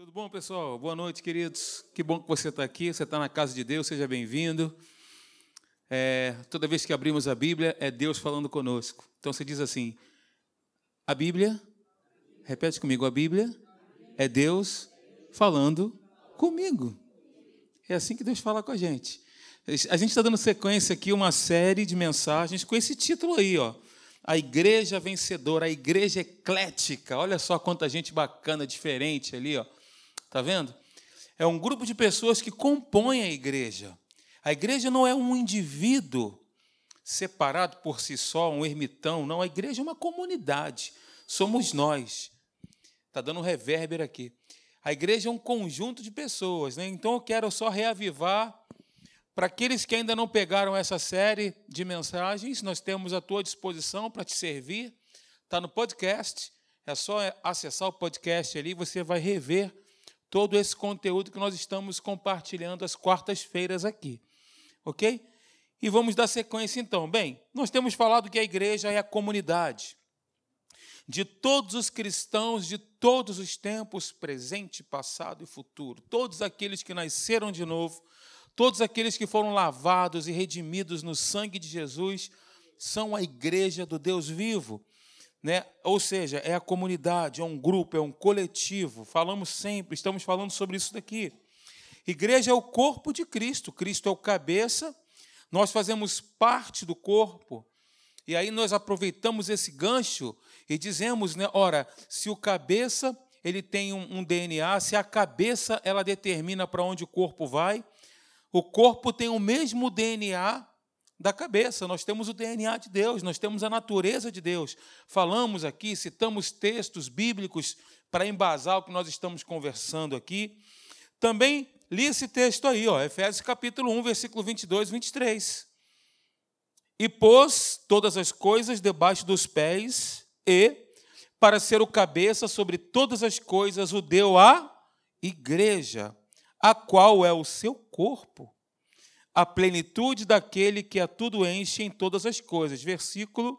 Tudo bom, pessoal? Boa noite, queridos. Que bom que você está aqui. Você está na casa de Deus, seja bem-vindo. É, toda vez que abrimos a Bíblia, é Deus falando conosco. Então você diz assim: a Bíblia, repete comigo, a Bíblia é Deus falando comigo. É assim que Deus fala com a gente. A gente está dando sequência aqui uma série de mensagens com esse título aí, ó. A igreja vencedora, a igreja eclética. Olha só quanta gente bacana, diferente ali, ó. Tá vendo? É um grupo de pessoas que compõem a igreja. A igreja não é um indivíduo separado por si só, um ermitão, não. A igreja é uma comunidade. Somos nós. Está dando um reverber aqui. A igreja é um conjunto de pessoas. Né? Então eu quero só reavivar. Para aqueles que ainda não pegaram essa série de mensagens, nós temos à tua disposição para te servir. Está no podcast. É só acessar o podcast ali, você vai rever todo esse conteúdo que nós estamos compartilhando às quartas-feiras aqui. Ok? E vamos dar sequência então. Bem, nós temos falado que a igreja é a comunidade de todos os cristãos de todos os tempos, presente, passado e futuro. Todos aqueles que nasceram de novo, todos aqueles que foram lavados e redimidos no sangue de Jesus, são a igreja do Deus vivo. Né? Ou seja, é a comunidade, é um grupo, é um coletivo. Falamos sempre, estamos falando sobre isso daqui. Igreja é o corpo de Cristo, Cristo é o cabeça, nós fazemos parte do corpo. E aí nós aproveitamos esse gancho e dizemos, né, ora, se o cabeça ele tem um, um DNA, se a cabeça ela determina para onde o corpo vai, o corpo tem o mesmo DNA da cabeça. Nós temos o DNA de Deus, nós temos a natureza de Deus. Falamos aqui, citamos textos bíblicos para embasar o que nós estamos conversando aqui. Também li esse texto aí, ó, Efésios capítulo 1, versículo 22 e 23. E pôs todas as coisas debaixo dos pés e, para ser o cabeça sobre todas as coisas, o deu à igreja, a qual é o seu corpo a plenitude daquele que a tudo enche em todas as coisas. Versículo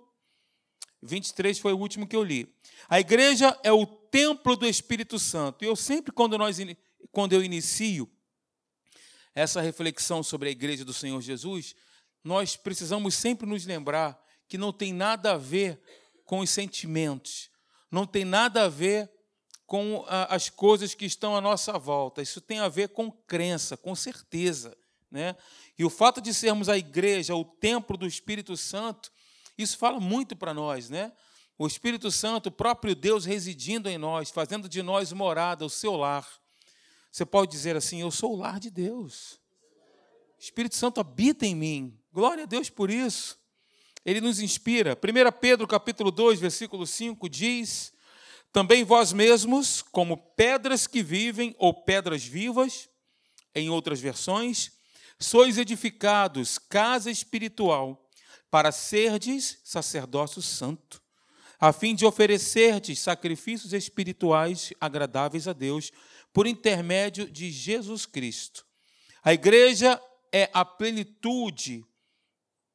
23 foi o último que eu li. A igreja é o templo do Espírito Santo. E eu sempre, quando, nós, quando eu inicio essa reflexão sobre a igreja do Senhor Jesus, nós precisamos sempre nos lembrar que não tem nada a ver com os sentimentos, não tem nada a ver com as coisas que estão à nossa volta. Isso tem a ver com crença, com certeza. Né? E o fato de sermos a igreja, o templo do Espírito Santo, isso fala muito para nós, né? O Espírito Santo, o próprio Deus residindo em nós, fazendo de nós morada, o seu lar. Você pode dizer assim: Eu sou o lar de Deus. O Espírito Santo habita em mim. Glória a Deus por isso. Ele nos inspira. 1 Pedro capítulo 2, versículo 5 diz: Também vós mesmos, como pedras que vivem ou pedras vivas, em outras versões, sois edificados casa espiritual para serdes sacerdócio santo, a fim de oferecerdes sacrifícios espirituais agradáveis a Deus por intermédio de Jesus Cristo. A igreja é a plenitude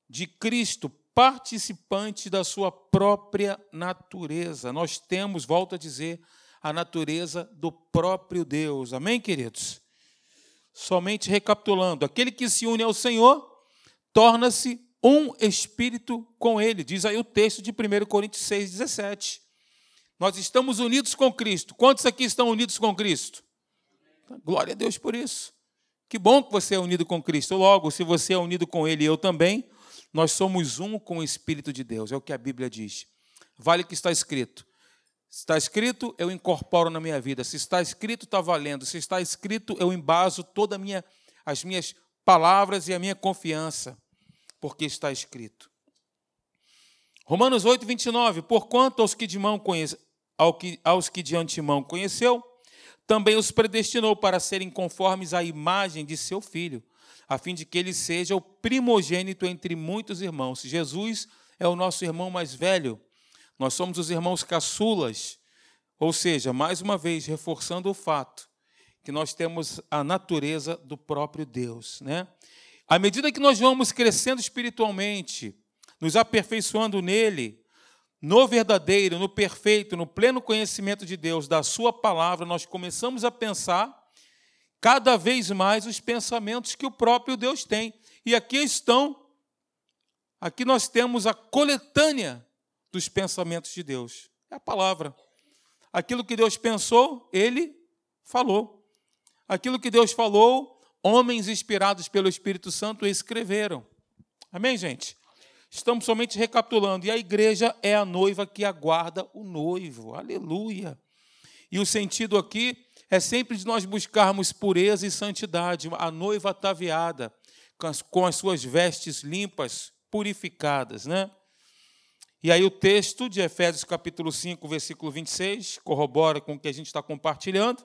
de Cristo, participante da sua própria natureza. Nós temos, volto a dizer, a natureza do próprio Deus. Amém, queridos? Somente recapitulando: aquele que se une ao Senhor torna-se um espírito com ele, diz aí o texto de 1 Coríntios 6, 17. Nós estamos unidos com Cristo. Quantos aqui estão unidos com Cristo? Glória a Deus por isso. Que bom que você é unido com Cristo. Logo, se você é unido com Ele e eu também, nós somos um com o Espírito de Deus. É o que a Bíblia diz. Vale o que está escrito. Está escrito, eu incorporo na minha vida. Se está escrito, está valendo. Se está escrito, eu embaso todas minha, as minhas palavras e a minha confiança, porque está escrito. Romanos 8, 29. Porquanto aos que de mão conhece, ao que, aos que de antemão conheceu, também os predestinou para serem conformes à imagem de seu filho, a fim de que ele seja o primogênito entre muitos irmãos. Jesus é o nosso irmão mais velho nós somos os irmãos caçulas, ou seja, mais uma vez, reforçando o fato que nós temos a natureza do próprio Deus. Né? À medida que nós vamos crescendo espiritualmente, nos aperfeiçoando nele, no verdadeiro, no perfeito, no pleno conhecimento de Deus, da Sua palavra, nós começamos a pensar cada vez mais os pensamentos que o próprio Deus tem. E aqui estão, aqui nós temos a coletânea dos pensamentos de Deus. É a palavra. Aquilo que Deus pensou, ele falou. Aquilo que Deus falou, homens inspirados pelo Espírito Santo escreveram. Amém, gente? Estamos somente recapitulando. E a igreja é a noiva que aguarda o noivo. Aleluia. E o sentido aqui é sempre de nós buscarmos pureza e santidade. A noiva ataviada, com as, suas vestes limpas, purificadas, né? E aí o texto de Efésios capítulo 5, versículo 26, corrobora com o que a gente está compartilhando.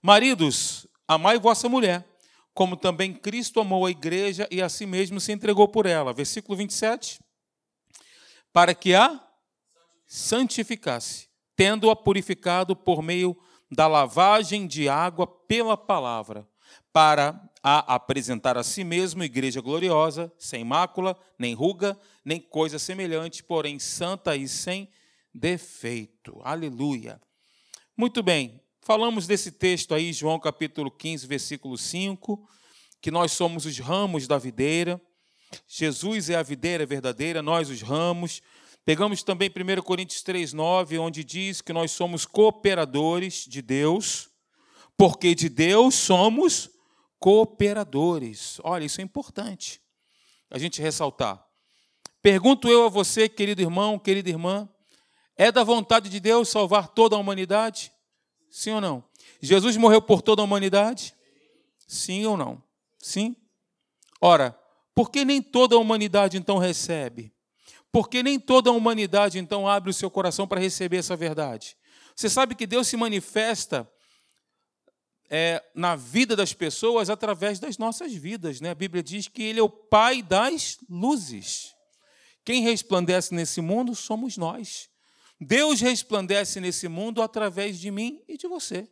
Maridos, amai vossa mulher, como também Cristo amou a igreja e a si mesmo se entregou por ela. Versículo 27. Para que a santificasse, tendo-a purificado por meio da lavagem de água pela palavra, para a apresentar a si mesmo igreja gloriosa, sem mácula, nem ruga, nem coisa semelhante, porém santa e sem defeito. Aleluia. Muito bem, falamos desse texto aí, João capítulo 15, versículo 5, que nós somos os ramos da videira. Jesus é a videira verdadeira, nós os ramos. Pegamos também 1 Coríntios 3, 9, onde diz que nós somos cooperadores de Deus, porque de Deus somos cooperadores. Olha, isso é importante a gente ressaltar. Pergunto eu a você, querido irmão, querida irmã, é da vontade de Deus salvar toda a humanidade? Sim ou não? Jesus morreu por toda a humanidade? Sim ou não? Sim? Ora, por que nem toda a humanidade então recebe? Porque nem toda a humanidade então abre o seu coração para receber essa verdade. Você sabe que Deus se manifesta é, na vida das pessoas através das nossas vidas. Né? A Bíblia diz que Ele é o Pai das luzes. Quem resplandece nesse mundo somos nós. Deus resplandece nesse mundo através de mim e de você.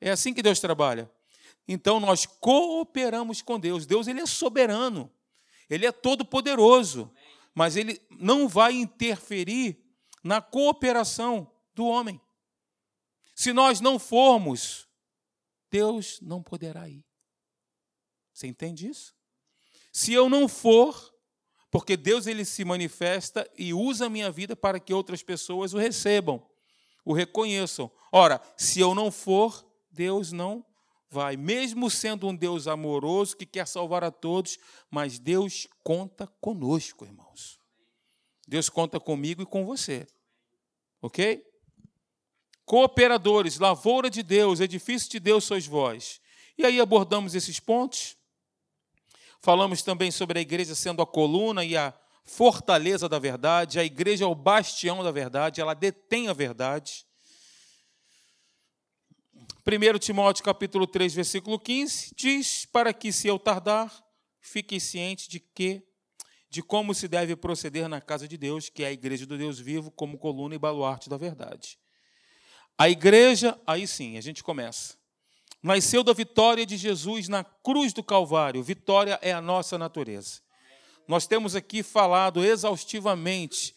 É assim que Deus trabalha. Então nós cooperamos com Deus. Deus ele é soberano. Ele é todo poderoso mas ele não vai interferir na cooperação do homem. Se nós não formos, Deus não poderá ir. Você entende isso? Se eu não for, porque Deus ele se manifesta e usa a minha vida para que outras pessoas o recebam, o reconheçam. Ora, se eu não for, Deus não vai, mesmo sendo um Deus amoroso que quer salvar a todos, mas Deus conta conosco, irmãos. Deus conta comigo e com você. Ok? Cooperadores, lavoura de Deus, edifício de Deus sois vós. E aí abordamos esses pontos. Falamos também sobre a igreja sendo a coluna e a fortaleza da verdade. A igreja é o bastião da verdade, ela detém a verdade. 1 Timóteo capítulo 3, versículo 15, diz: Para que, se eu tardar, fiquem cientes de que de como se deve proceder na casa de Deus, que é a igreja do Deus vivo, como coluna e baluarte da verdade. A igreja, aí sim, a gente começa. Nasceu da vitória de Jesus na cruz do Calvário. Vitória é a nossa natureza. Nós temos aqui falado exaustivamente,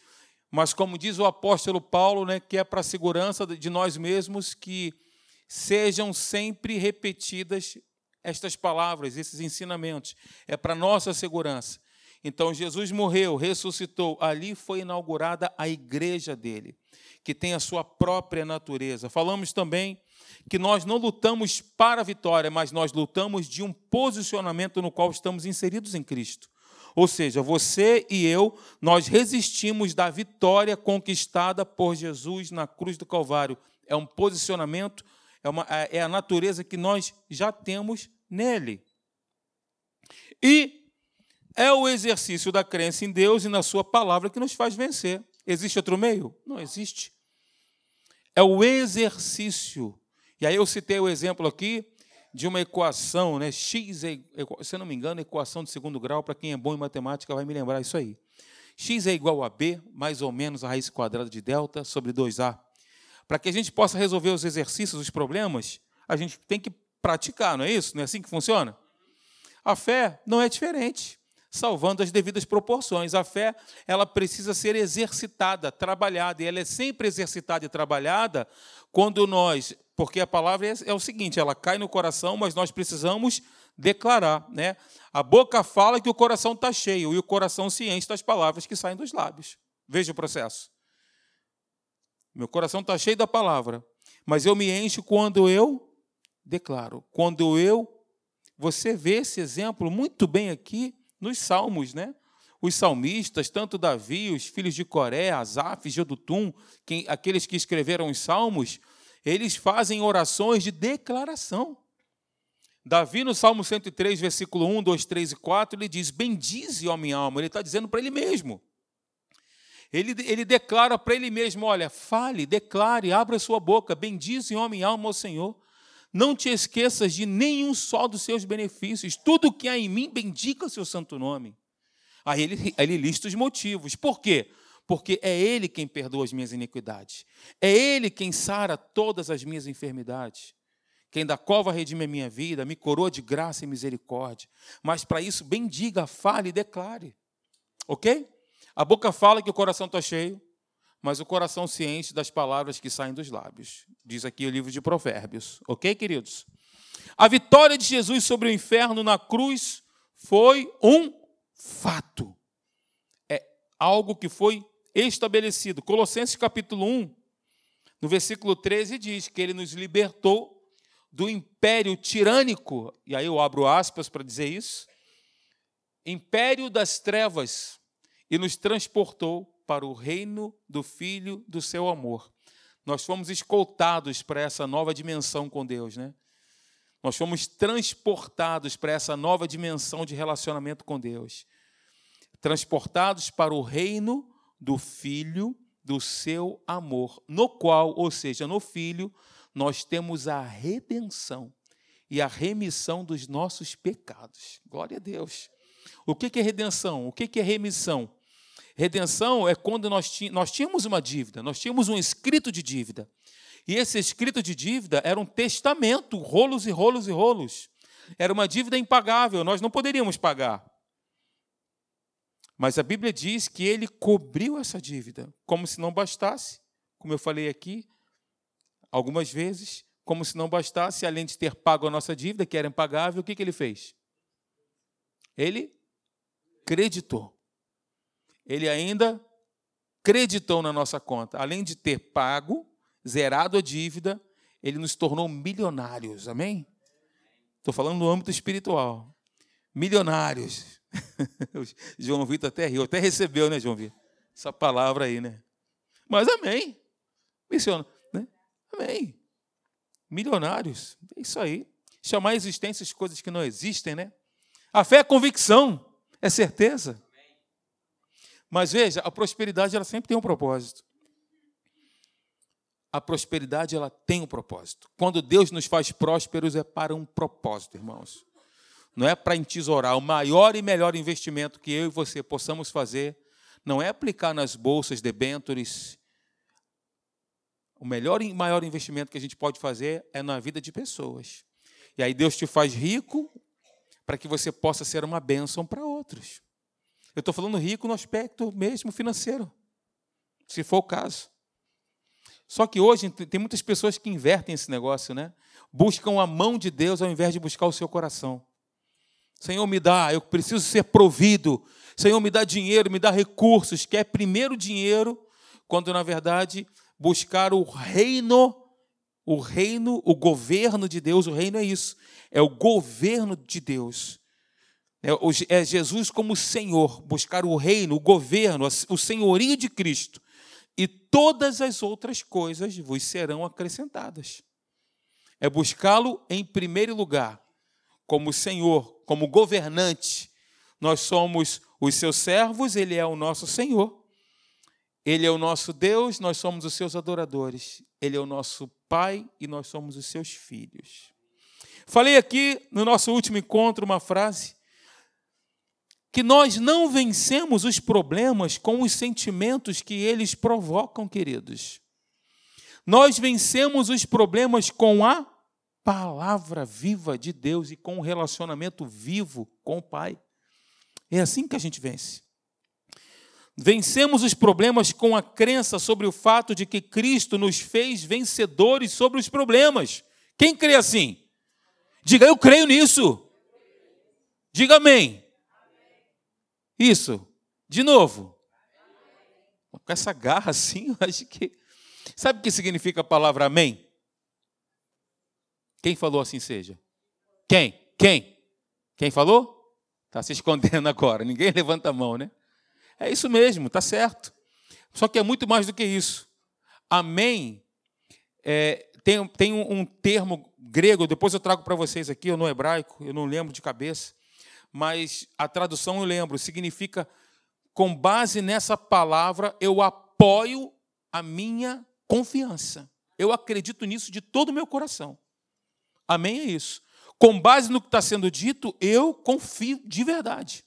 mas como diz o apóstolo Paulo, né, que é para a segurança de nós mesmos que sejam sempre repetidas estas palavras, esses ensinamentos. É para nossa segurança. Então, Jesus morreu, ressuscitou. Ali foi inaugurada a igreja dele, que tem a sua própria natureza. Falamos também que nós não lutamos para a vitória, mas nós lutamos de um posicionamento no qual estamos inseridos em Cristo. Ou seja, você e eu, nós resistimos da vitória conquistada por Jesus na cruz do Calvário. É um posicionamento é, uma, é a natureza que nós já temos nele. E é o exercício da crença em Deus e na Sua palavra que nos faz vencer. Existe outro meio? Não existe. É o exercício. E aí eu citei o exemplo aqui de uma equação, né? X é, se eu não me engano, equação de segundo grau, para quem é bom em matemática vai me lembrar isso aí. X é igual a B, mais ou menos a raiz quadrada de delta sobre 2A. Para que a gente possa resolver os exercícios, os problemas, a gente tem que praticar, não é isso? Não é assim que funciona? A fé não é diferente. Salvando as devidas proporções. A fé, ela precisa ser exercitada, trabalhada, e ela é sempre exercitada e trabalhada quando nós, porque a palavra é, é o seguinte, ela cai no coração, mas nós precisamos declarar, né? A boca fala que o coração está cheio e o coração se enche das palavras que saem dos lábios. Veja o processo. Meu coração está cheio da palavra, mas eu me encho quando eu declaro. Quando eu. Você vê esse exemplo muito bem aqui nos Salmos, né? Os salmistas, tanto Davi, os filhos de Coré, Asaf, Jedutum, quem, aqueles que escreveram os Salmos, eles fazem orações de declaração. Davi, no Salmo 103, versículo 1, 2, 3 e 4, ele diz: Bendize, ó minha alma. Ele está dizendo para ele mesmo. Ele, ele declara para ele mesmo: Olha, fale, declare, abra sua boca, bendize, ó minha alma, ao Senhor. Não te esqueças de nenhum só dos seus benefícios. Tudo que há em mim, bendiga o seu santo nome. Aí ele, ele lista os motivos. Por quê? Porque é Ele quem perdoa as minhas iniquidades. É Ele quem sara todas as minhas enfermidades. Quem da cova redime a minha vida, me coroa de graça e misericórdia. Mas para isso, bendiga, fale e declare. Ok? A boca fala que o coração está cheio, mas o coração enche das palavras que saem dos lábios. Diz aqui o livro de Provérbios. Ok, queridos? A vitória de Jesus sobre o inferno na cruz foi um fato. É algo que foi estabelecido. Colossenses capítulo 1, no versículo 13, diz que ele nos libertou do império tirânico, e aí eu abro aspas para dizer isso, império das trevas, e nos transportou para o reino do Filho do seu amor. Nós fomos escoltados para essa nova dimensão com Deus, né? Nós fomos transportados para essa nova dimensão de relacionamento com Deus. Transportados para o reino do Filho do seu amor, no qual, ou seja, no Filho, nós temos a redenção e a remissão dos nossos pecados. Glória a Deus. O que é redenção? O que é remissão? Redenção é quando nós, tínhamos uma dívida, nós tínhamos um escrito de dívida. E esse escrito de dívida era um testamento, rolos e rolos e rolos. Era uma dívida impagável, nós não poderíamos pagar. Mas a Bíblia diz que ele cobriu essa dívida, como se não bastasse, como eu falei aqui algumas vezes, como se não bastasse, além de ter pago a nossa dívida, que era impagável, o que, que ele fez? Ele creditou ele ainda creditou na nossa conta. Além de ter pago, zerado a dívida, ele nos tornou milionários. Amém? Estou falando no âmbito espiritual. Milionários. João Vitor até riu, até recebeu, né, João Vitor? Essa palavra aí, né? Mas amém. Menciona, né? Amém. Milionários. É isso aí. Chamar a existência as coisas que não existem, né? A fé é convicção, é certeza. Mas veja, a prosperidade ela sempre tem um propósito. A prosperidade ela tem um propósito. Quando Deus nos faz prósperos é para um propósito, irmãos. Não é para entesourar. O maior e melhor investimento que eu e você possamos fazer não é aplicar nas bolsas, debêntures. O melhor e maior investimento que a gente pode fazer é na vida de pessoas. E aí Deus te faz rico para que você possa ser uma bênção para outros. Eu estou falando rico no aspecto mesmo financeiro, se for o caso. Só que hoje tem muitas pessoas que invertem esse negócio, né? Buscam a mão de Deus ao invés de buscar o seu coração. Senhor, me dá, eu preciso ser provido. Senhor, me dá dinheiro, me dá recursos. Quer primeiro dinheiro, quando na verdade buscar o reino, o reino, o governo de Deus, o reino é isso, é o governo de Deus. É, é Jesus como Senhor, buscar o reino, o governo, o senhorio de Cristo. E todas as outras coisas vos serão acrescentadas. É buscá-lo em primeiro lugar, como Senhor, como governante. Nós somos os seus servos, ele é o nosso Senhor. Ele é o nosso Deus, nós somos os seus adoradores. Ele é o nosso Pai e nós somos os seus filhos. Falei aqui no nosso último encontro uma frase que nós não vencemos os problemas com os sentimentos que eles provocam, queridos. Nós vencemos os problemas com a palavra viva de Deus e com o relacionamento vivo com o Pai. É assim que a gente vence. Vencemos os problemas com a crença sobre o fato de que Cristo nos fez vencedores sobre os problemas. Quem crê assim? Diga, eu creio nisso. Diga amém. Isso. De novo. Com essa garra assim, eu acho que. Sabe o que significa a palavra amém? Quem falou assim seja? Quem? Quem? Quem falou? Está se escondendo agora. Ninguém levanta a mão, né? É isso mesmo, tá certo. Só que é muito mais do que isso. Amém é, tem, tem um, um, termo grego, depois eu trago para vocês aqui, eu no hebraico, eu não lembro de cabeça, mas a tradução eu lembro, significa com base nessa palavra eu apoio a minha confiança. Eu acredito nisso de todo o meu coração. Amém? É isso. Com base no que está sendo dito, eu confio de verdade.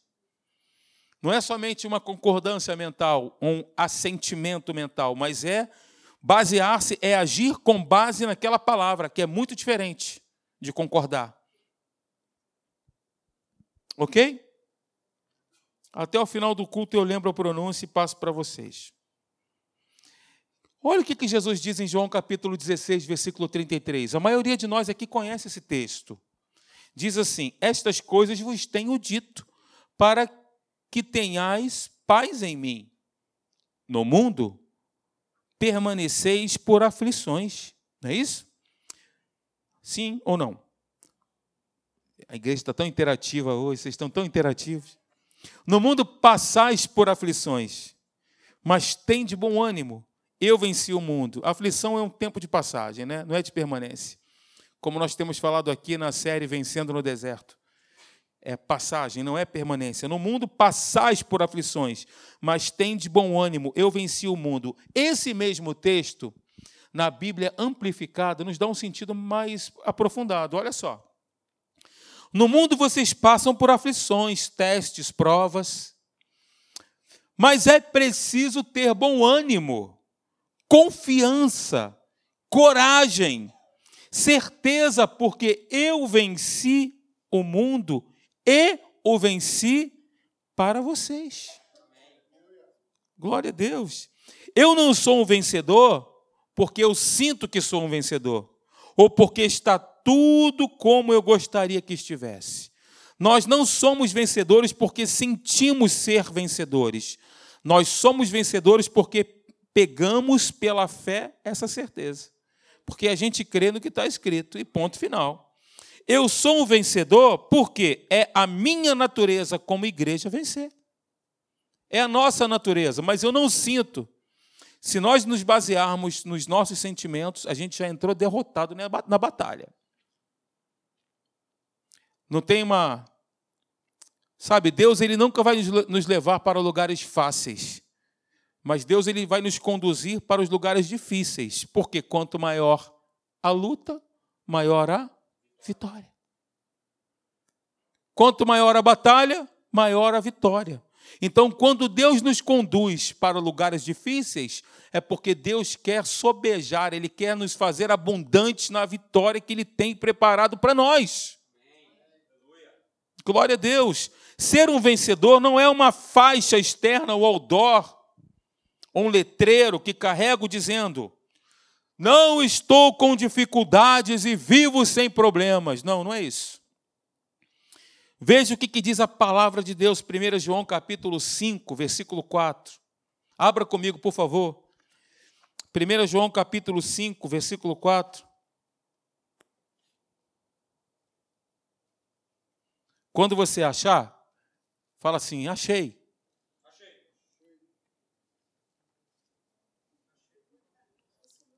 Não é somente uma concordância mental, um assentimento mental, mas é basear-se, é agir com base naquela palavra, que é muito diferente de concordar. Ok? Até o final do culto eu lembro a pronúncia e passo para vocês. Olha o que Jesus diz em João capítulo 16, versículo 33. A maioria de nós aqui conhece esse texto. Diz assim: Estas coisas vos tenho dito, para que tenhais paz em mim. No mundo permaneceis por aflições. Não é isso? Sim ou não? A igreja está tão interativa hoje, vocês estão tão interativos. No mundo passais por aflições, mas tem de bom ânimo. Eu venci o mundo. A aflição é um tempo de passagem, né? não é de permanência. Como nós temos falado aqui na série Vencendo no Deserto é passagem, não é permanência. No mundo passais por aflições, mas tem de bom ânimo, eu venci o mundo. Esse mesmo texto, na Bíblia amplificada, nos dá um sentido mais aprofundado. Olha só. No mundo vocês passam por aflições, testes, provas, mas é preciso ter bom ânimo, confiança, coragem, certeza, porque eu venci o mundo e o venci para vocês. Glória a Deus. Eu não sou um vencedor porque eu sinto que sou um vencedor, ou porque está tudo como eu gostaria que estivesse. Nós não somos vencedores porque sentimos ser vencedores. Nós somos vencedores porque pegamos pela fé essa certeza. Porque a gente crê no que está escrito, e ponto final. Eu sou um vencedor porque é a minha natureza como igreja vencer. É a nossa natureza, mas eu não sinto. Se nós nos basearmos nos nossos sentimentos, a gente já entrou derrotado na batalha. Não tem uma. Sabe, Deus ele nunca vai nos levar para lugares fáceis. Mas Deus ele vai nos conduzir para os lugares difíceis, porque quanto maior a luta, maior a vitória. Quanto maior a batalha, maior a vitória. Então, quando Deus nos conduz para lugares difíceis, é porque Deus quer sobejar, Ele quer nos fazer abundantes na vitória que Ele tem preparado para nós. Glória a Deus. Ser um vencedor não é uma faixa externa ou outdoor, ou um letreiro que carrego dizendo: não estou com dificuldades e vivo sem problemas. Não, não é isso. Veja o que, que, diz a palavra de Deus, 1 João capítulo 5, versículo 4. Abra comigo, por favor. 1 João capítulo 5, versículo 4. Quando você achar, fala assim: achei.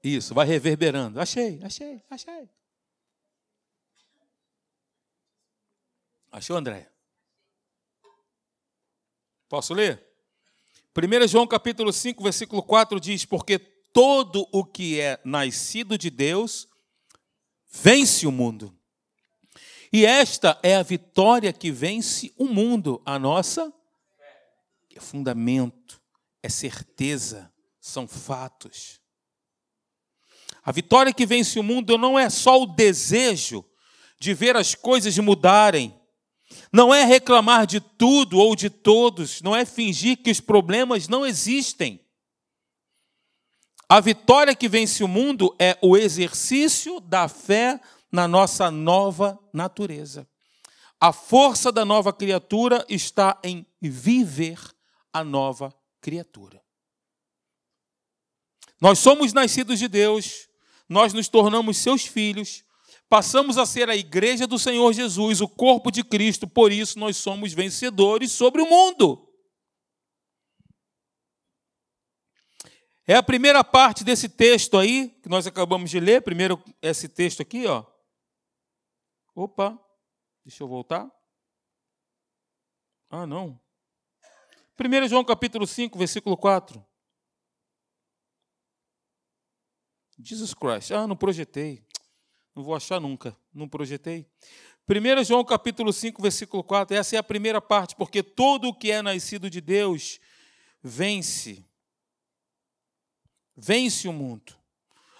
Isso, vai reverberando. Achei, achei, achei. Achou, André? Posso ler? 1 João capítulo 5, versículo 4 diz: Porque todo o que é nascido de Deus vence o mundo. E esta é a vitória que vence o mundo, a nossa é fundamento, é certeza, são fatos. A vitória que vence o mundo não é só o desejo de ver as coisas mudarem. Não é reclamar de tudo ou de todos, não é fingir que os problemas não existem. A vitória que vence o mundo é o exercício da fé na nossa nova natureza. A força da nova criatura está em viver a nova criatura. Nós somos nascidos de Deus, nós nos tornamos seus filhos, passamos a ser a igreja do Senhor Jesus, o corpo de Cristo, por isso nós somos vencedores sobre o mundo. É a primeira parte desse texto aí, que nós acabamos de ler, primeiro esse texto aqui, ó. Opa, deixa eu voltar. Ah, não. 1 João capítulo 5, versículo 4. Jesus Christ. Ah, não projetei. Não vou achar nunca. Não projetei. 1 João capítulo 5, versículo 4. Essa é a primeira parte, porque todo o que é nascido de Deus vence. Vence o mundo.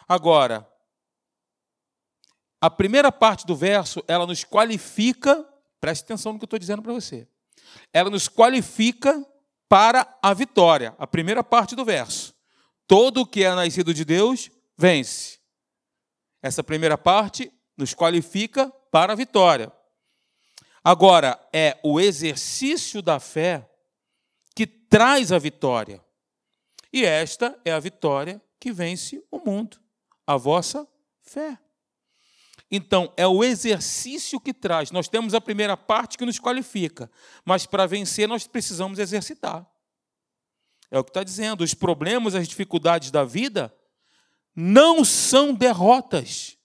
Agora, a primeira parte do verso, ela nos qualifica, preste atenção no que eu estou dizendo para você. Ela nos qualifica para a vitória. A primeira parte do verso. Todo o que é nascido de Deus vence. Essa primeira parte nos qualifica para a vitória. Agora, é o exercício da fé que traz a vitória. E esta é a vitória que vence o mundo, a vossa fé. Então, é o exercício que traz. Nós temos a primeira parte que nos qualifica, mas para vencer nós precisamos exercitar. É o que está dizendo. Os problemas, as dificuldades da vida não são derrotas.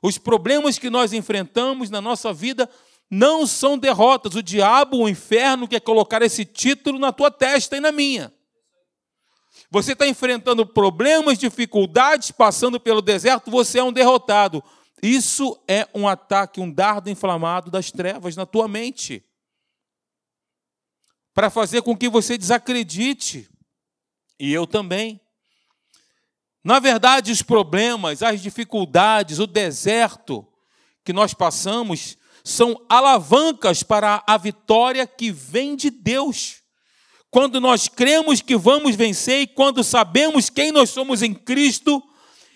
Os problemas que nós enfrentamos na nossa vida não são derrotas. O diabo, o inferno, quer colocar esse título na tua testa e na minha. Você está enfrentando problemas, dificuldades, passando pelo deserto, você é um derrotado. Isso é um ataque, um dardo inflamado das trevas na tua mente. Para fazer com que você desacredite. E eu também. Na verdade, os problemas, as dificuldades, o deserto que nós passamos são alavancas para a vitória que vem de Deus. Quando nós cremos que vamos vencer e quando sabemos quem nós somos em Cristo,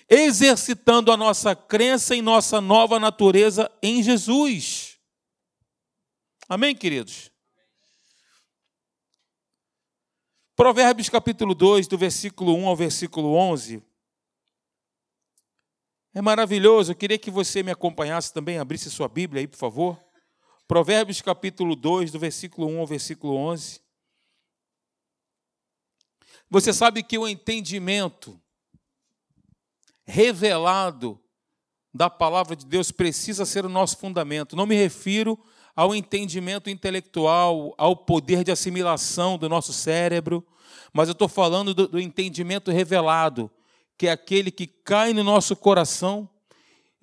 exercitando a nossa crença em nossa nova natureza em Jesus. Amém, queridos? Provérbios capítulo 2, do versículo 1 ao versículo 11, é maravilhoso. Eu queria que você me acompanhasse também, abrisse sua Bíblia aí, por favor. Provérbios capítulo 2, do versículo 1 ao versículo 11. Você sabe que o entendimento revelado da palavra de Deus precisa ser o nosso fundamento. Não me refiro ao entendimento intelectual, ao poder de assimilação do nosso cérebro, mas eu estou falando do, do entendimento revelado, que é aquele que cai no nosso coração,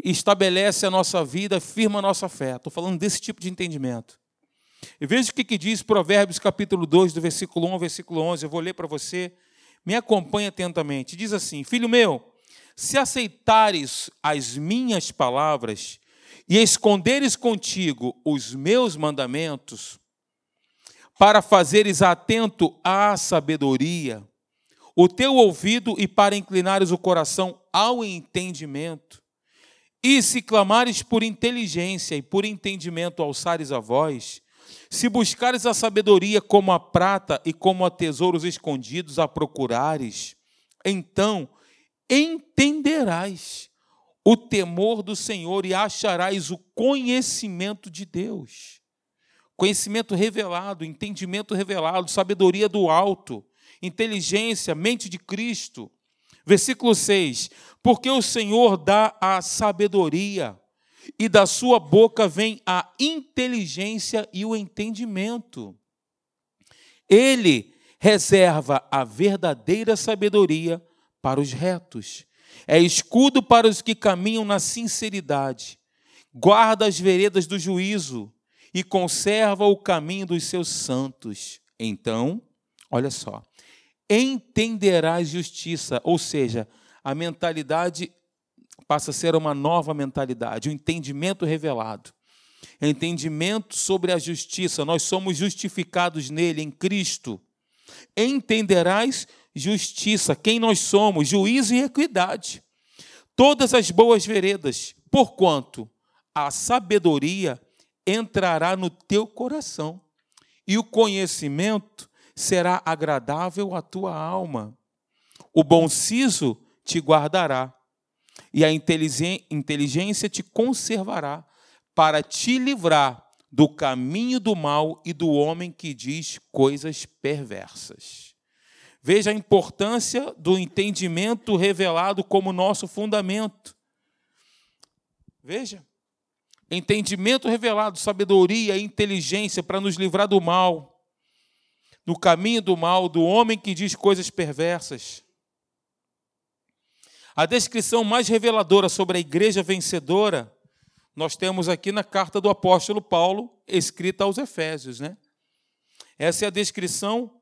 estabelece a nossa vida, firma a nossa fé. Estou falando desse tipo de entendimento. E veja o que, que diz Provérbios capítulo 2, do versículo 1 ao versículo 11. Eu vou ler para você. Me acompanhe atentamente. Diz assim: Filho meu, se aceitares as minhas palavras e esconderes contigo os meus mandamentos, para fazeres atento à sabedoria, o teu ouvido e para inclinares o coração ao entendimento. E se clamares por inteligência e por entendimento alçares a voz, se buscares a sabedoria como a prata e como a tesouros escondidos a procurares, então entenderás o temor do Senhor e acharás o conhecimento de Deus. Conhecimento revelado, entendimento revelado, sabedoria do alto inteligência, mente de Cristo. Versículo 6: Porque o Senhor dá a sabedoria, e da sua boca vem a inteligência e o entendimento. Ele reserva a verdadeira sabedoria para os retos, é escudo para os que caminham na sinceridade, guarda as veredas do juízo e conserva o caminho dos seus santos. Então, olha só, entenderás justiça, ou seja, a mentalidade passa a ser uma nova mentalidade, um entendimento revelado. entendimento sobre a justiça, nós somos justificados nele, em Cristo. Entenderás justiça, quem nós somos, juízo e equidade. Todas as boas veredas, porquanto a sabedoria entrará no teu coração e o conhecimento será agradável à tua alma. O bom siso te guardará e a inteligência te conservará para te livrar do caminho do mal e do homem que diz coisas perversas. Veja a importância do entendimento revelado como nosso fundamento. Veja. Entendimento revelado, sabedoria e inteligência para nos livrar do mal, no caminho do mal, do homem que diz coisas perversas. A descrição mais reveladora sobre a igreja vencedora nós temos aqui na carta do apóstolo Paulo, escrita aos Efésios. Né? Essa é a descrição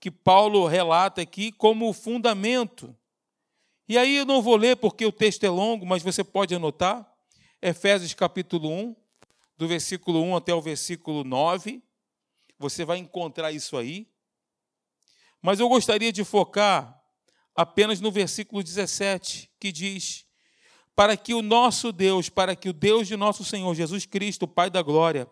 que Paulo relata aqui como fundamento. E aí eu não vou ler porque o texto é longo, mas você pode anotar. Efésios capítulo 1, do versículo 1 até o versículo 9. Você vai encontrar isso aí. Mas eu gostaria de focar apenas no versículo 17, que diz: para que o nosso Deus, para que o Deus de nosso Senhor Jesus Cristo, Pai da glória,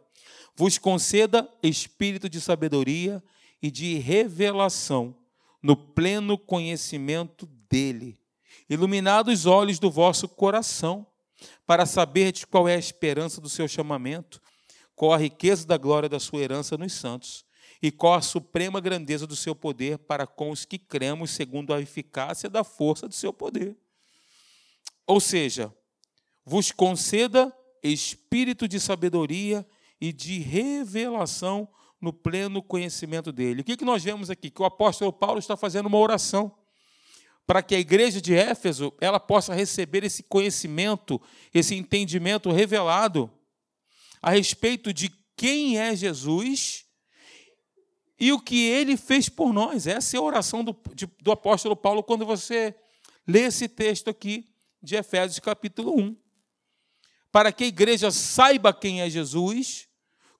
vos conceda espírito de sabedoria e de revelação no pleno conhecimento dele, iluminados os olhos do vosso coração, para saberdes qual é a esperança do seu chamamento, qual a riqueza da glória da sua herança nos santos, e qual a suprema grandeza do seu poder para com os que cremos segundo a eficácia da força do seu poder. Ou seja, vos conceda espírito de sabedoria e de revelação no pleno conhecimento dele. O que, que nós vemos aqui? Que o apóstolo Paulo está fazendo uma oração para que a igreja de Éfeso ela possa receber esse conhecimento, esse entendimento revelado a respeito de quem é Jesus e o que ele fez por nós. Essa é a oração do, de, do apóstolo Paulo quando você lê esse texto aqui de Efésios capítulo 1. Para que a igreja saiba quem é Jesus,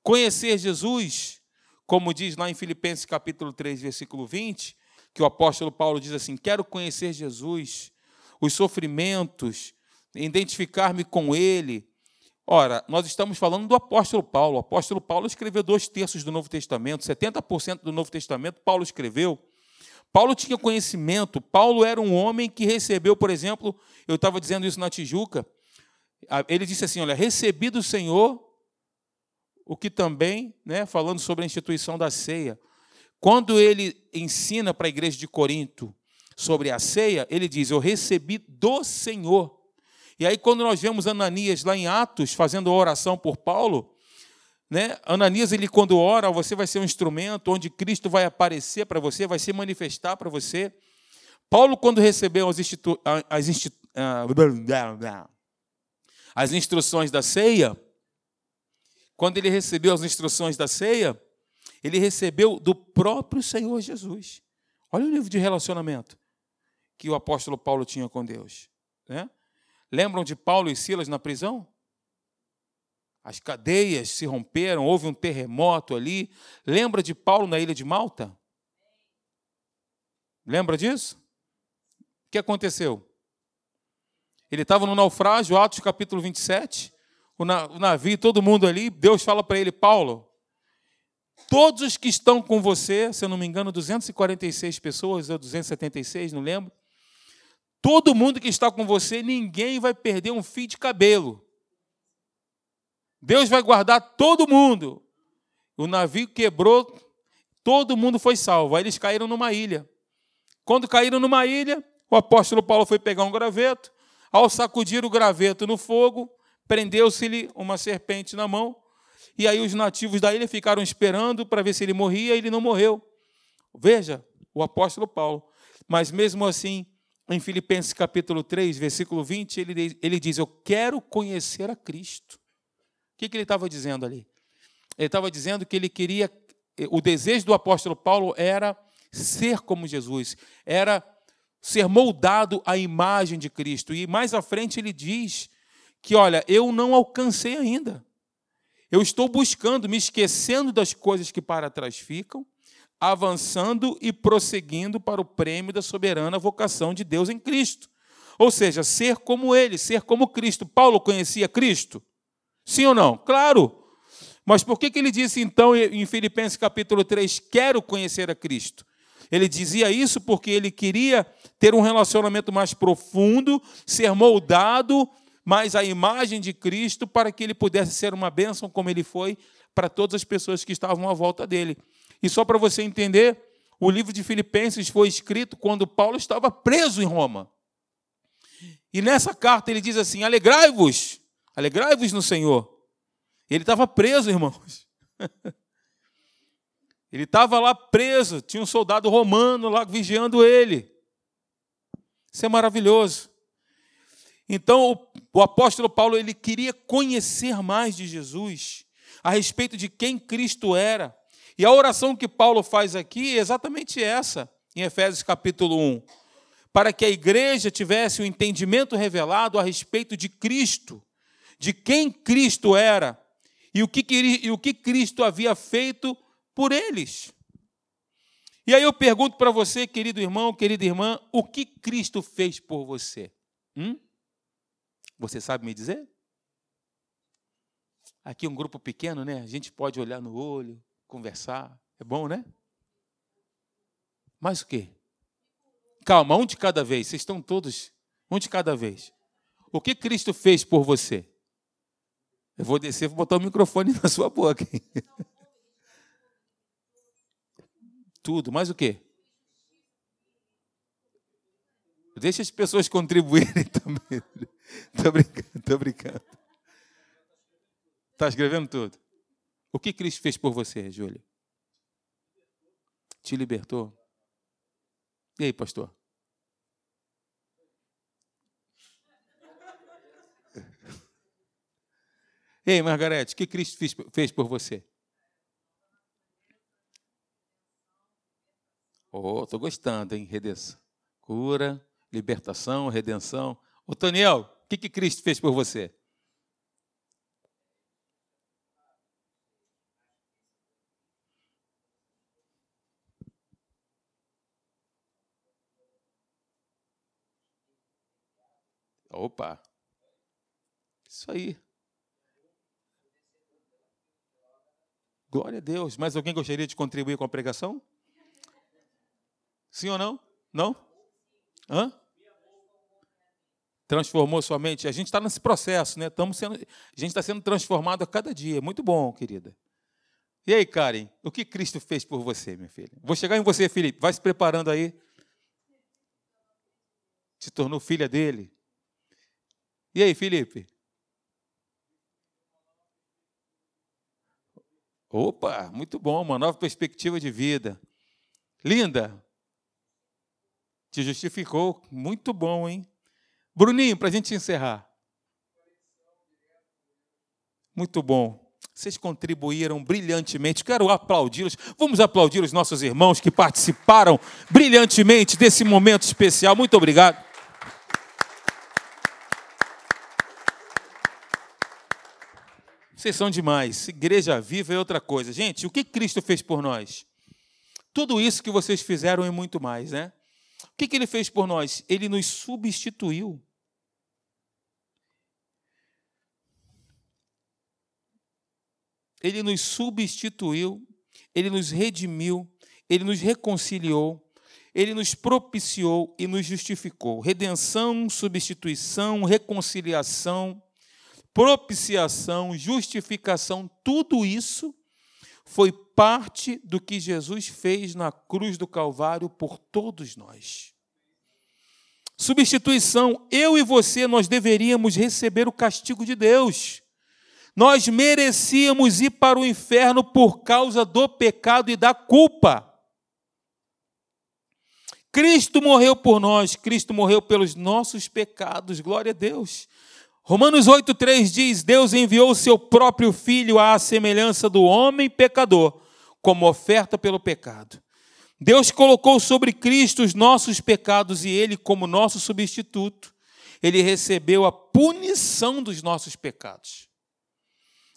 conhecer Jesus, como diz lá em Filipenses capítulo 3, versículo 20, que o apóstolo Paulo diz assim: Quero conhecer Jesus, os sofrimentos, identificar-me com Ele. Ora, nós estamos falando do apóstolo Paulo. O apóstolo Paulo escreveu dois terços do Novo Testamento, 70% do Novo Testamento Paulo escreveu. Paulo tinha conhecimento, Paulo era um homem que recebeu, por exemplo, eu estava dizendo isso na Tijuca, ele disse assim: Olha, recebi do Senhor o que também, né, falando sobre a instituição da ceia, quando ele ensina para a igreja de Corinto sobre a ceia, ele diz: Eu recebi do Senhor. E aí, quando nós vemos Ananias lá em Atos fazendo oração por Paulo, né? Ananias, ele quando ora, você vai ser um instrumento onde Cristo vai aparecer para você, vai se manifestar para você. Paulo, quando recebeu as, institu as, institu as instruções da ceia, quando ele recebeu as instruções da ceia, ele recebeu do próprio Senhor Jesus. Olha o nível de relacionamento que o apóstolo Paulo tinha com Deus. Né? Lembram de Paulo e Silas na prisão? As cadeias se romperam, houve um terremoto ali. Lembra de Paulo na ilha de Malta? Lembra disso? O que aconteceu? Ele estava no naufrágio, Atos capítulo 27. O, navio, todo mundo ali. Deus fala para ele: Paulo, todos os que estão com você, se eu não me engano, 246 pessoas, ou 276, não lembro. Todo mundo que está com você, ninguém vai perder um fio de cabelo. Deus vai guardar todo mundo. O navio quebrou, todo mundo foi salvo. Aí eles caíram numa ilha. Quando caíram numa ilha, o apóstolo Paulo foi pegar um graveto. Ao sacudir o graveto no fogo, prendeu-se-lhe uma serpente na mão. E aí os nativos da ilha ficaram esperando para ver se ele morria, e ele não morreu. Veja, o apóstolo Paulo. Mas mesmo assim, em Filipenses capítulo 3, versículo 20, ele, ele diz: Eu quero conhecer a Cristo o que, que ele estava dizendo ali? Ele estava dizendo que ele queria, o desejo do apóstolo Paulo era ser como Jesus, era ser moldado à imagem de Cristo. E mais à frente ele diz que, olha, eu não alcancei ainda. Eu estou buscando, me esquecendo das coisas que para trás ficam, avançando e prosseguindo para o prêmio da soberana vocação de Deus em Cristo. Ou seja, ser como Ele, ser como Cristo. Paulo conhecia Cristo? Sim ou não? Claro. Mas por que, que ele disse então em Filipenses capítulo 3, quero conhecer a Cristo? Ele dizia isso porque ele queria ter um relacionamento mais profundo, ser moldado mais à imagem de Cristo, para que ele pudesse ser uma bênção como ele foi para todas as pessoas que estavam à volta dele. E só para você entender, o livro de Filipenses foi escrito quando Paulo estava preso em Roma. E nessa carta ele diz assim: Alegrai-vos, alegrai-vos no Senhor. Ele estava preso, irmãos. Ele estava lá preso, tinha um soldado romano lá vigiando ele. Isso é maravilhoso. Então, o apóstolo Paulo ele queria conhecer mais de Jesus, a respeito de quem Cristo era. E a oração que Paulo faz aqui é exatamente essa, em Efésios capítulo 1. Para que a igreja tivesse o um entendimento revelado a respeito de Cristo, de quem Cristo era e o que, e o que Cristo havia feito por eles. E aí eu pergunto para você, querido irmão, querida irmã, o que Cristo fez por você? Hum? Você sabe me dizer? Aqui um grupo pequeno, né? A gente pode olhar no olho, conversar. É bom, né? Mas o quê? Calma, um de cada vez. Vocês estão todos, um de cada vez. O que Cristo fez por você? Eu vou descer e vou botar o microfone na sua boca. Tudo, mas o quê? Deixa as pessoas contribuírem também. Estou brincando, estou brincando. Está escrevendo tudo. O que Cristo fez por você, Júlia? Te libertou? E aí, pastor? Ei, Margarete, o que Cristo fez por você? Oh, estou gostando, hein? Redenção. Cura, libertação, redenção. Ô, Toniel, que, que Cristo fez por você? Opa! Isso aí. Glória a Deus. Mais alguém gostaria de contribuir com a pregação? Sim ou não? Não? Hã? Transformou sua mente. A gente está nesse processo, né? Estamos sendo, a gente está sendo transformado a cada dia. Muito bom, querida. E aí, Karen, o que Cristo fez por você, minha filha? Vou chegar em você, Felipe. Vai se preparando aí. Se tornou filha dele. E aí, Felipe? Opa, muito bom, uma nova perspectiva de vida. Linda. Te justificou, muito bom, hein? Bruninho, para a gente encerrar. Muito bom. Vocês contribuíram brilhantemente. Quero aplaudi-los. Vamos aplaudir os nossos irmãos que participaram brilhantemente desse momento especial. Muito obrigado. Vocês são demais. Igreja viva é outra coisa. Gente, o que Cristo fez por nós? Tudo isso que vocês fizeram e muito mais, né? O que, que ele fez por nós? Ele nos substituiu. Ele nos substituiu, ele nos redimiu, ele nos reconciliou, ele nos propiciou e nos justificou. Redenção, substituição, reconciliação, propiciação, justificação, tudo isso foi parte do que Jesus fez na cruz do Calvário por todos nós. Substituição, eu e você, nós deveríamos receber o castigo de Deus. Nós merecíamos ir para o inferno por causa do pecado e da culpa. Cristo morreu por nós, Cristo morreu pelos nossos pecados, glória a Deus. Romanos 8,3 diz: Deus enviou o seu próprio filho à semelhança do homem pecador, como oferta pelo pecado. Deus colocou sobre Cristo os nossos pecados e ele, como nosso substituto, ele recebeu a punição dos nossos pecados.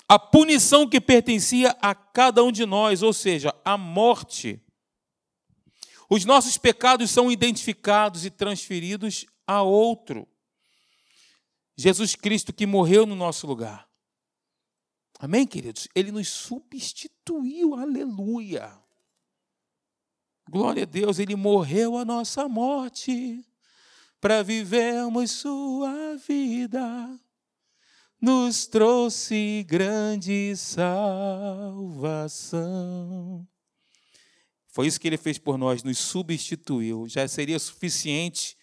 a punição que pertencia a cada um de nós, ou seja, a morte. Os nossos pecados são identificados e transferidos a outro. Jesus Cristo que morreu no nosso lugar. Amém, queridos? Ele nos substituiu, aleluia. Glória a Deus, ele morreu a nossa morte para vivermos sua vida. Nos trouxe grande salvação. Foi isso que ele fez por nós, nos substituiu. Já seria suficiente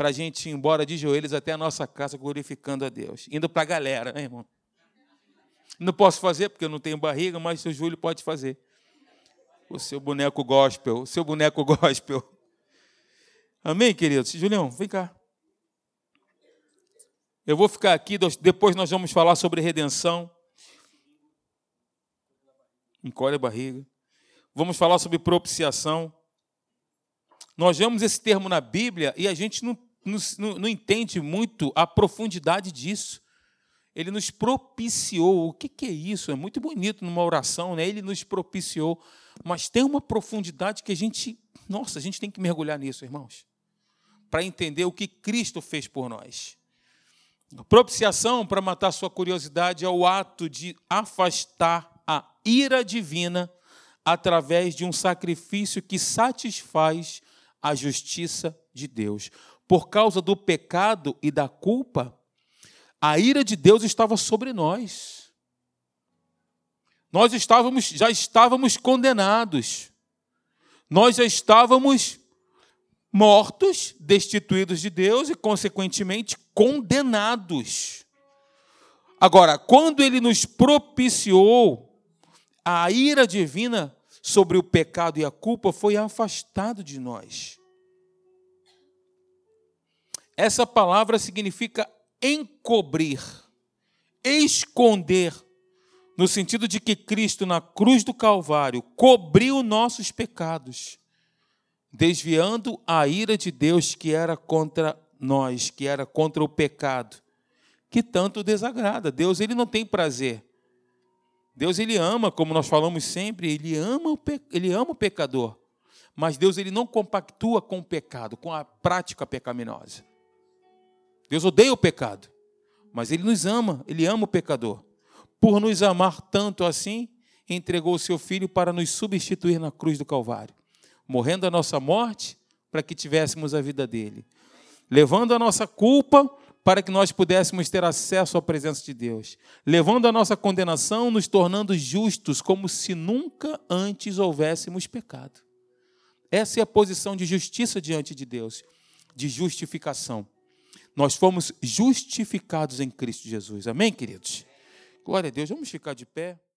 para a gente ir embora de joelhos até a nossa casa glorificando a Deus. Indo para a galera, né, irmão? Não posso fazer porque eu não tenho barriga, mas seu Júlio pode fazer o seu boneco gospel, o seu boneco gospel. Amém, queridos? Julião, vem cá. Eu vou ficar aqui, depois nós vamos falar sobre redenção. Encolhe a barriga. Vamos falar sobre propiciação. Nós vemos esse termo na Bíblia e a gente não, não, entende muito a profundidade disso. Ele nos propiciou. O que, que é isso? É muito bonito numa oração, né? Ele nos propiciou. Mas tem uma profundidade que a gente, nossa, a gente tem que mergulhar nisso, irmãos, para entender o que Cristo fez por nós. propiciação, para matar sua curiosidade, é o ato de afastar a ira divina através de um sacrifício que satisfaz a justiça de Deus. Por causa do pecado e da culpa, a ira de Deus estava sobre nós. Nós estávamos, já estávamos condenados. Nós já estávamos mortos, destituídos de Deus e, consequentemente, condenados. Agora, quando ele nos propiciou, a ira divina sobre o pecado e a culpa foi afastado de nós. Essa palavra significa encobrir, esconder, no sentido de que Cristo, na cruz do Calvário, cobriu nossos pecados, desviando a ira de Deus que era contra nós, que era contra o pecado, que tanto desagrada. Deus ele não tem prazer. Deus ele ama, como nós falamos sempre, ele ama o, pe... ele ama o pecador. Mas Deus ele não compactua com o pecado, com a prática pecaminosa. Deus odeia o pecado, mas Ele nos ama, Ele ama o pecador. Por nos amar tanto assim, entregou o seu Filho para nos substituir na cruz do Calvário, morrendo a nossa morte para que tivéssemos a vida dele, levando a nossa culpa para que nós pudéssemos ter acesso à presença de Deus, levando a nossa condenação, nos tornando justos, como se nunca antes houvéssemos pecado. Essa é a posição de justiça diante de Deus, de justificação. Nós fomos justificados em Cristo Jesus. Amém, queridos? Glória a Deus. Vamos ficar de pé.